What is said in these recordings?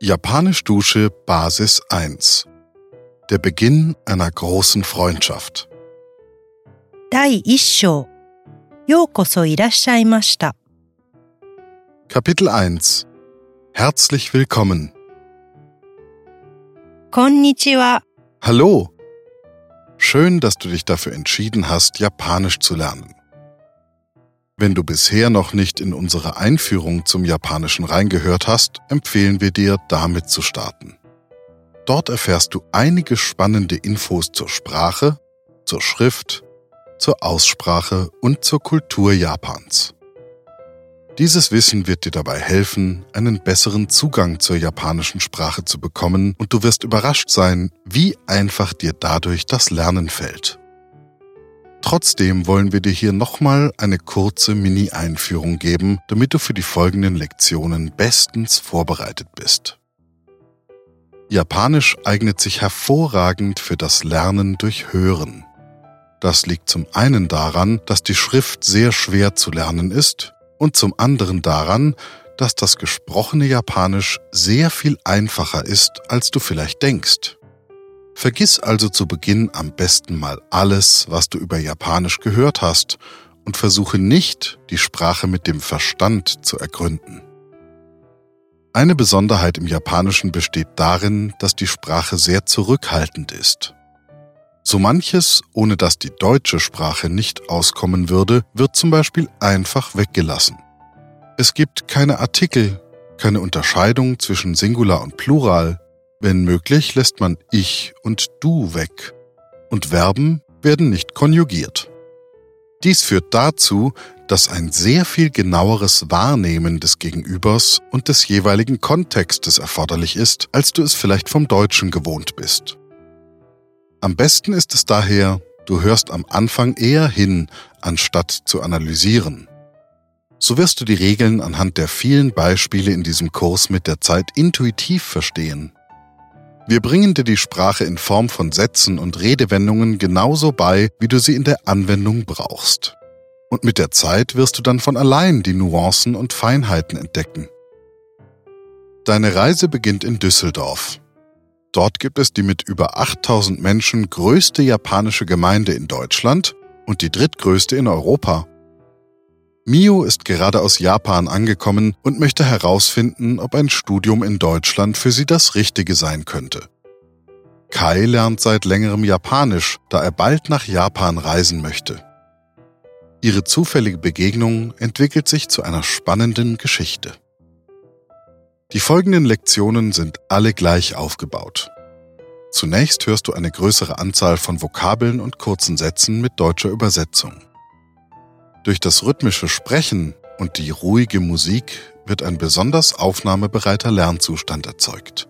Japanisch Dusche Basis 1 Der Beginn einer großen Freundschaft 第一章ようこそいらっしゃいました Kapitel 1 Herzlich willkommen こんにちは Hallo Schön, dass du dich dafür entschieden hast, Japanisch zu lernen. Wenn du bisher noch nicht in unsere Einführung zum Japanischen reingehört hast, empfehlen wir dir, damit zu starten. Dort erfährst du einige spannende Infos zur Sprache, zur Schrift, zur Aussprache und zur Kultur Japans. Dieses Wissen wird dir dabei helfen, einen besseren Zugang zur japanischen Sprache zu bekommen und du wirst überrascht sein, wie einfach dir dadurch das Lernen fällt. Trotzdem wollen wir dir hier nochmal eine kurze Mini-Einführung geben, damit du für die folgenden Lektionen bestens vorbereitet bist. Japanisch eignet sich hervorragend für das Lernen durch Hören. Das liegt zum einen daran, dass die Schrift sehr schwer zu lernen ist und zum anderen daran, dass das gesprochene Japanisch sehr viel einfacher ist, als du vielleicht denkst. Vergiss also zu Beginn am besten mal alles, was du über Japanisch gehört hast und versuche nicht, die Sprache mit dem Verstand zu ergründen. Eine Besonderheit im Japanischen besteht darin, dass die Sprache sehr zurückhaltend ist. So manches, ohne dass die deutsche Sprache nicht auskommen würde, wird zum Beispiel einfach weggelassen. Es gibt keine Artikel, keine Unterscheidung zwischen Singular und Plural, wenn möglich lässt man ich und du weg und Verben werden nicht konjugiert. Dies führt dazu, dass ein sehr viel genaueres Wahrnehmen des Gegenübers und des jeweiligen Kontextes erforderlich ist, als du es vielleicht vom Deutschen gewohnt bist. Am besten ist es daher, du hörst am Anfang eher hin, anstatt zu analysieren. So wirst du die Regeln anhand der vielen Beispiele in diesem Kurs mit der Zeit intuitiv verstehen. Wir bringen dir die Sprache in Form von Sätzen und Redewendungen genauso bei, wie du sie in der Anwendung brauchst. Und mit der Zeit wirst du dann von allein die Nuancen und Feinheiten entdecken. Deine Reise beginnt in Düsseldorf. Dort gibt es die mit über 8000 Menschen größte japanische Gemeinde in Deutschland und die drittgrößte in Europa. Mio ist gerade aus Japan angekommen und möchte herausfinden, ob ein Studium in Deutschland für sie das Richtige sein könnte. Kai lernt seit längerem Japanisch, da er bald nach Japan reisen möchte. Ihre zufällige Begegnung entwickelt sich zu einer spannenden Geschichte. Die folgenden Lektionen sind alle gleich aufgebaut. Zunächst hörst du eine größere Anzahl von Vokabeln und kurzen Sätzen mit deutscher Übersetzung. Durch das rhythmische Sprechen und die ruhige Musik wird ein besonders aufnahmebereiter Lernzustand erzeugt.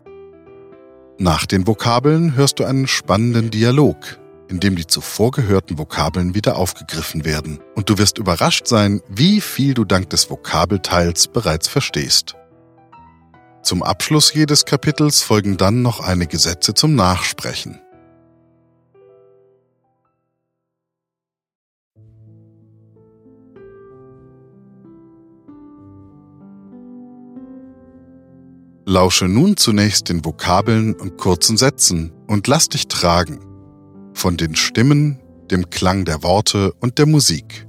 Nach den Vokabeln hörst du einen spannenden Dialog, in dem die zuvor gehörten Vokabeln wieder aufgegriffen werden, und du wirst überrascht sein, wie viel du dank des Vokabelteils bereits verstehst. Zum Abschluss jedes Kapitels folgen dann noch einige Sätze zum Nachsprechen. Lausche nun zunächst den Vokabeln und kurzen Sätzen und lass dich tragen von den Stimmen, dem Klang der Worte und der Musik.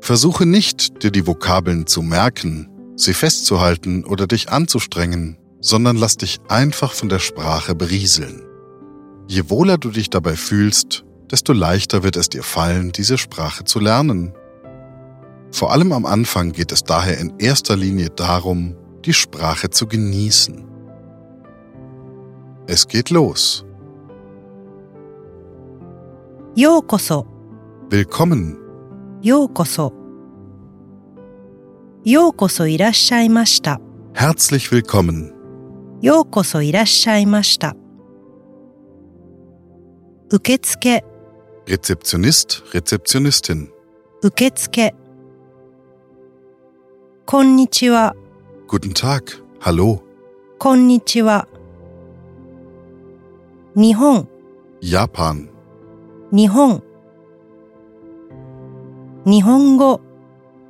Versuche nicht, dir die Vokabeln zu merken, sie festzuhalten oder dich anzustrengen, sondern lass dich einfach von der Sprache berieseln. Je wohler du dich dabei fühlst, desto leichter wird es dir fallen, diese Sprache zu lernen. Vor allem am Anfang geht es daher in erster Linie darum, die Sprache zu genießen. Es geht los. Yokoso. Willkommen. Yokoso. Yokoso irashaimashita. Herzlich willkommen. Yokoso irashaimashita. Uketsuke. Rezeptionist, Rezeptionistin. Uketsuke. Konnichiwa. Guten Tag, hallo. Konnichiwa. Nihon. Japan. Nihon. Nihongo.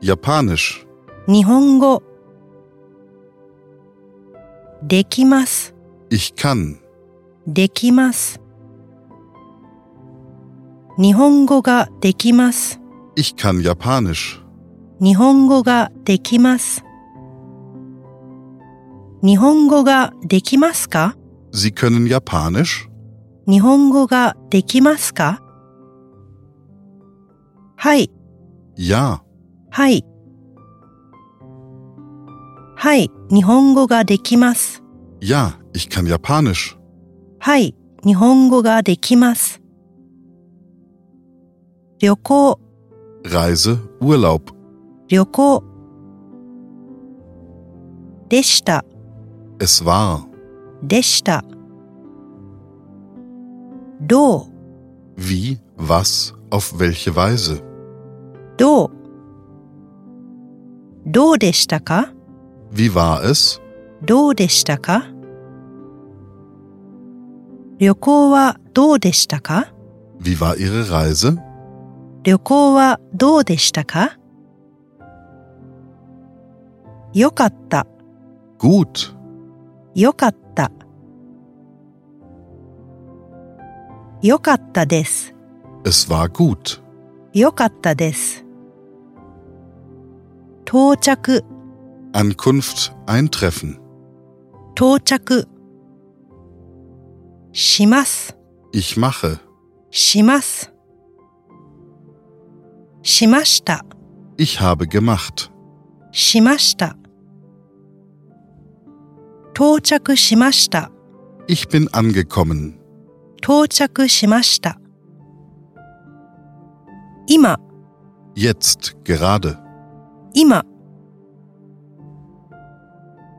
Japanisch. Nihongo. Dekimas. Ich kann. Dekimas. Nihongo ga dekimas. Ich kann Japanisch. Nihongo ga dekimas. 日本語ができますか？Sie können Japanisch? 日本語ができますか？はい、Ja. はい。はい、日本語ができます。Ja, ich kann Japanisch. はい、日本語ができます。旅行、Reise, Urlaub. 旅行。でした、Es war. でした。どう、 Wie, was, auf welche Weise. どう。どうでしたか Wie war es? どうでしたか旅行はどうでしたか Wie war Ihre Reise? 旅行はどうでしたかよかった、 Gut. よかった。よかったです。 Es war gut. よかったです。到着、 Ankunft, Eintreffen. 到着。します、 Ich mache. します。しました、 Ich habe gemacht. しました。 到着しました。 Ich bin angekommen. 到着しました。今、 Jetzt, gerade. 今。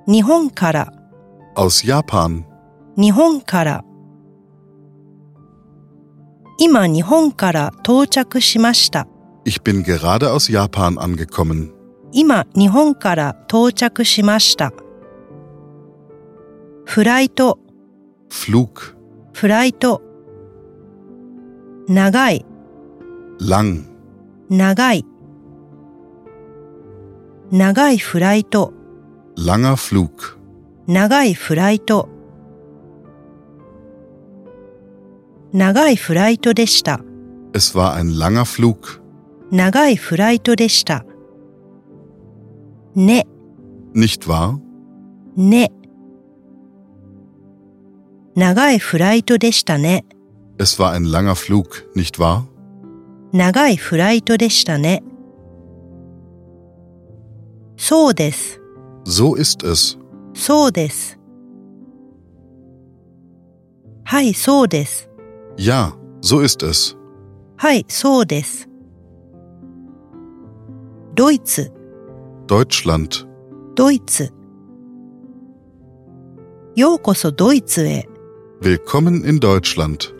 日本から、 Aus Japan. 日本から。今日本から到着しました。 Ich bin gerade aus Japan angekommen. 今日本から到着しました。 フライト、 Flug. フライト。長い、 Lang. 長い。長いフライト、 Langer Flug. 長いフライト。長いフライトでした。 Es war ein langer Flug. 長いフライトでした。ね、 Nicht wahr? ね。 長いフライトでしたね。Es war ein langer Flug, nicht wahr? 長いフライトでしたね。そうです。So ist es. そうです。はい、そうです。Ja, so ist es. はい、そうです。ドイツ、Deutschland. ドイツ。ようこそドイツへ。Willkommen in Deutschland.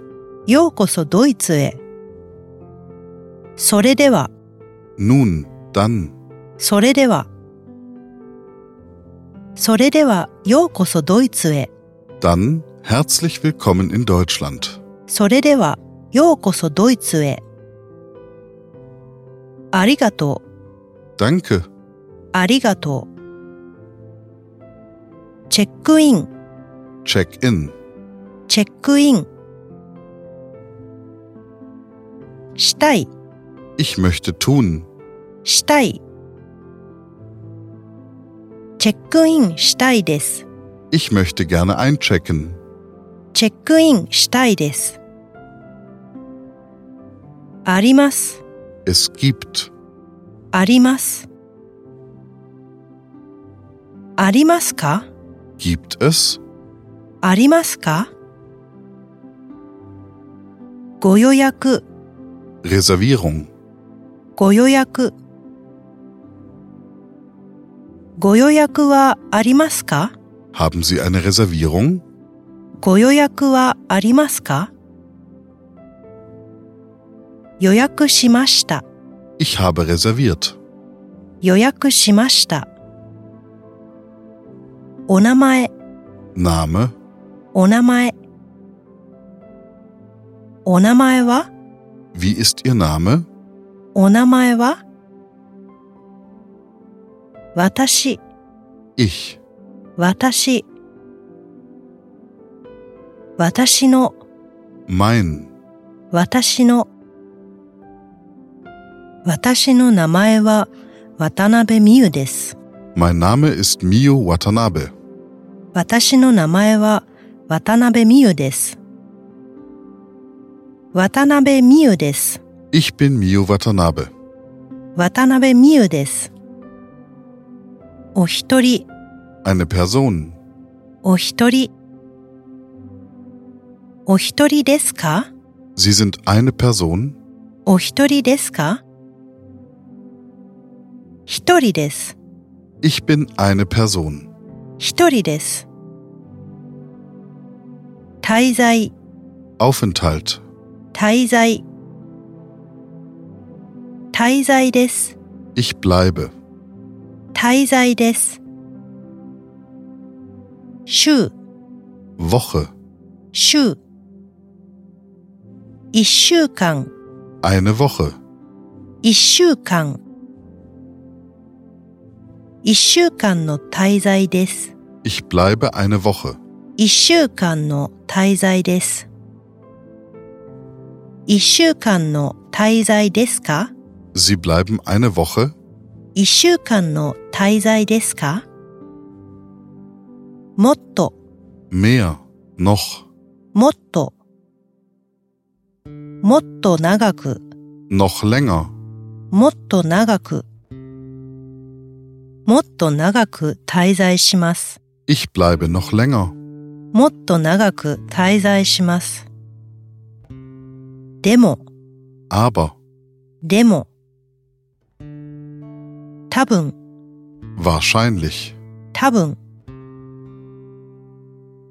ようこそドイツへ。それでは、 Nun, dann. それでは。それでは、ようこそドイツへ。 Dann herzlich willkommen in Deutschland. それでは、ようこそドイツへ。ありがとう、 Danke. ありがとう。チェックイン、 Check in. チェックイン。したい、 Ich möchte tun. したい。チェックインしたいです。 Ich möchte gerne einchecken. チェックインしたいです。あります、 Es gibt. あります。ありますか Gibt es? ありますか ご予約、Reservierung. ご予約。ご予約はありますか Haben Sie eine Reservierung? ご予約はありますか予約しました。Ich habe reserviert. 予約しました。お名前、Name. お名前。お名前は Wie ist Ihr Name? お名前は私、Ich. 私。私の、mein, 私の。私の名前は渡辺美優です。mein Name ist Mio Watanabe. 私の名前は渡辺美優です。Watanabe Miyu des. Ich bin Miyu Watanabe. Watanabe Miyu des. Ohitori. Eine Person. Ohitori. Ohitori desu ka? Sie sind eine Person. Ohitori desu ka? Hitori des. Ich bin eine Person. Hitori des. Taizai. Aufenthalt. 滞在。滞在です。 Ich bleibe. 滞在です。週、 Woche. 週。一週間、 Eine Woche. 一週間。一週間の滞在です。 Ich bleibe eine Woche. 一週間の滞在です。 Sie bleiben eine Woche? Motto. Mehr, noch. Motto. Motto nagaku. Noch länger. Motto nagaku. Motto nagaku taizai shimasu. Ich bleibe noch länger. Motto nagaku taizai shimasu. でも、Aber. でも。多分、Wahrscheinlich. 多分。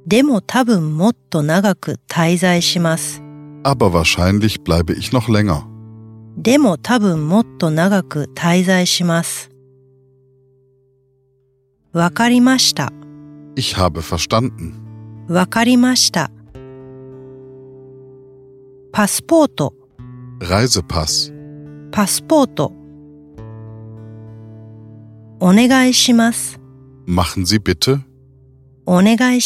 でも多分もっと長く滞在します。Aber wahrscheinlich bleibe ich noch länger. でも多分もっと長く滞在します。わかりました。Ich habe verstanden. わかりました。Passporto. Reisepass. Passporto. Onegai. Machen Sie bitte. Onegai.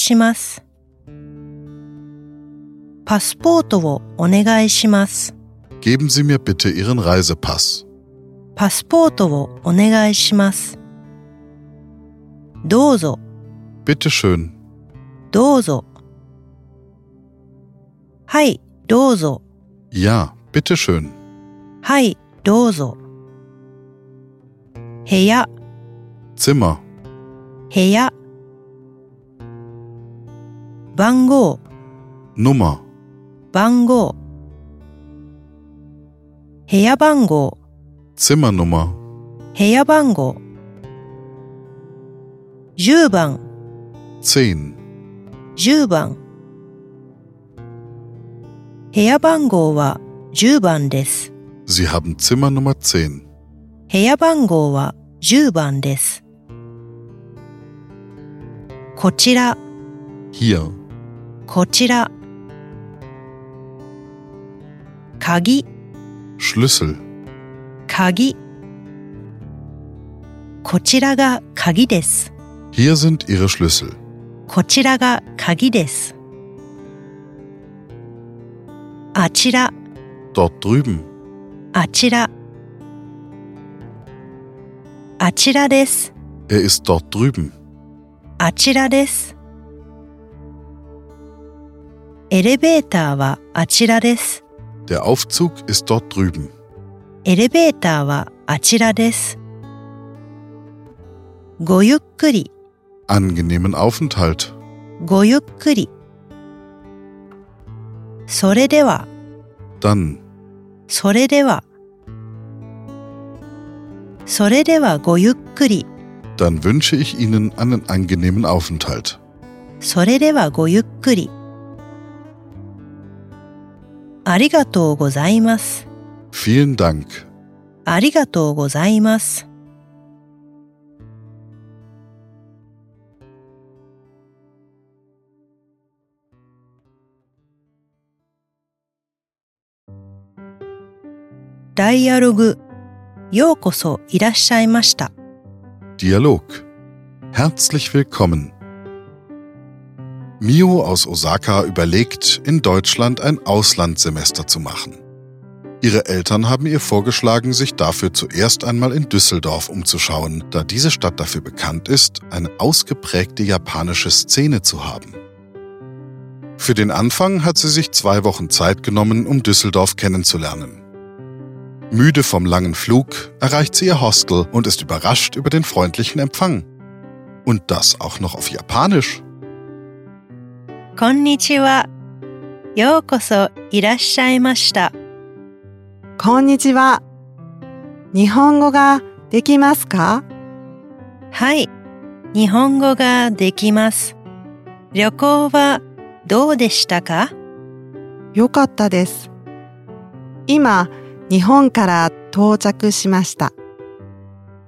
Passporto wo onegai. Geben Sie mir bitte Ihren Reisepass. Passporto wo onegai shimasu. Dozo. Bitte schön. Dozo. Hi dozo. Ja, bitteschön. Hai, Doso. Heya. Zimmer. Heya. Bango. Nummer. Bango. Heya Bango. Zimmernummer. Heya Bango. 10番10番 部屋番号は10番です。 Sie haben Zimmernummer 10. 部屋番号は10番です。こちら、 Hier. こちら。鍵、 Schlüssel. 鍵。こちらが鍵です。 Hier sind Ihre Schlüssel. こちらが鍵です。 あちら、 Dort drüben. あちら。あちらです。 Er ist dort drüben. あちらです。エレベーターはあちらです。 Der Aufzug ist dort drüben. エレベーターはあちらです。ごゆっくり、 Angenehmen Aufenthalt. ごゆっくり。それでは、 Dann. それでは。それではごゆっくり。 Dann wünsche ich Ihnen einen angenehmen Aufenthalt. それではごゆっくり。ありがとうございます。 Vielen Dank. ありがとうございます。 ダイアログ、ようこそいらっしゃいました。 Dialog. Herzlich willkommen. Mio aus Osaka überlegt, in Deutschland ein Auslandssemester zu machen. Ihre Eltern haben ihr vorgeschlagen, sich dafür zuerst einmal in Düsseldorf umzuschauen, da diese Stadt dafür bekannt ist, eine ausgeprägte japanische Szene zu haben. Für den Anfang hat sie sich zwei Wochen Zeit genommen, um Düsseldorf kennenzulernen. Müde vom langen Flug erreicht sie ihr Hostel und ist überrascht über den freundlichen Empfang. Und das auch noch auf Japanisch. Konnichiwa. Yokoso irashaimashita. Konnichiwa. Nihongo ga dekimasu ka? Hai. Nihongo ga dekimasu. Ryoko wa dou deshita ka? Yokatta desu. 日本から到着しました。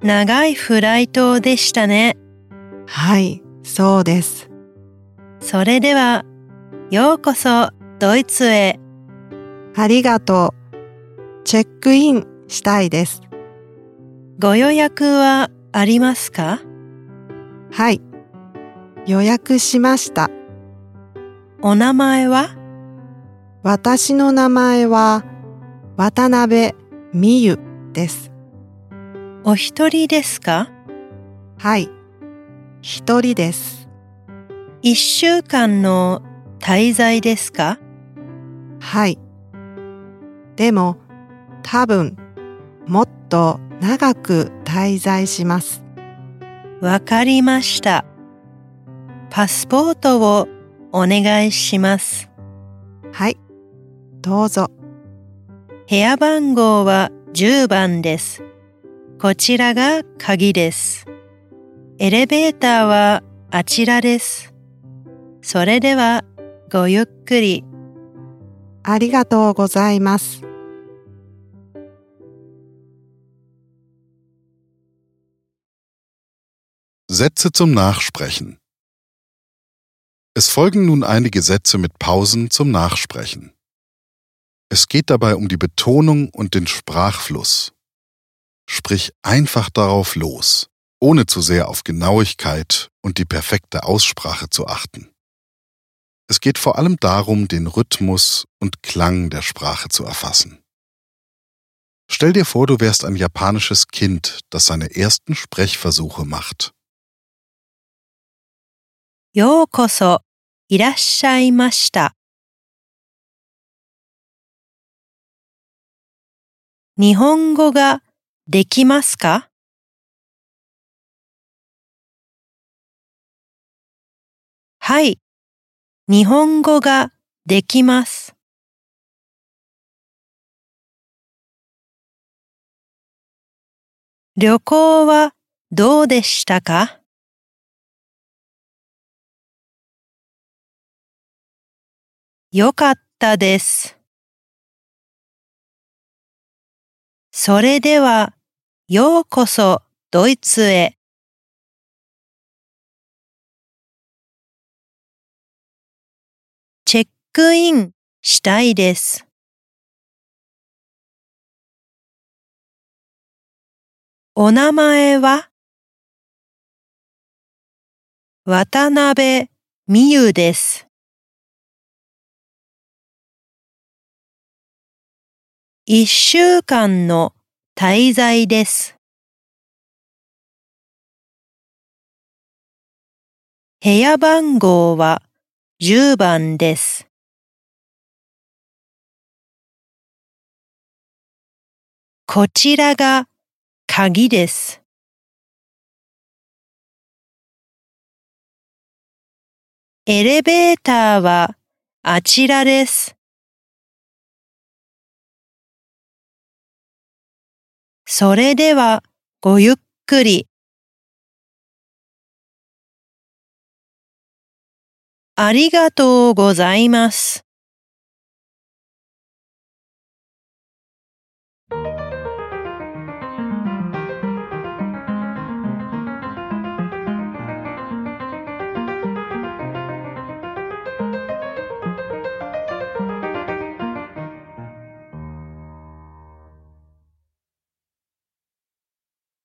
長いフライトでしたね。はい、そうです。それでは、ようこそドイツへ。ありがとう。チェックインしたいです。ご予約はありますか？はい。予約しました。お名前は？私の名前は渡辺美優です。お一人ですか？はい。一人です。一週間の滞在ですか？はい。でも、多分、もっと長く滞在します。わかりました。パスポートをお願いします。はい。どうぞ。部屋番号は10番です。こちらが鍵です。エレベーターはあちらです。それではごゆっくり。ありがとうございます。Sätze zum Nachsprechen. Es folgen nun einige Sätze mit Pausen zum Nachsprechen. Es geht dabei um die Betonung und den Sprachfluss. Sprich einfach darauf los, ohne zu sehr auf Genauigkeit und die perfekte Aussprache zu achten. Es geht vor allem darum, den Rhythmus und Klang der Sprache zu erfassen. Stell dir vor, du wärst ein japanisches Kind, das seine ersten Sprechversuche macht. よう日本語ができますか？はい。日本語ができます。旅行はどうでしたか？よかったです。それでは、ようこそドイツへ。チェックインしたいです。お名前は？渡辺美優です。一週間の滞在です。部屋番号は10番です。こちらが鍵です。エレベーターはあちらです。それではごゆっくり。ありがとうございます。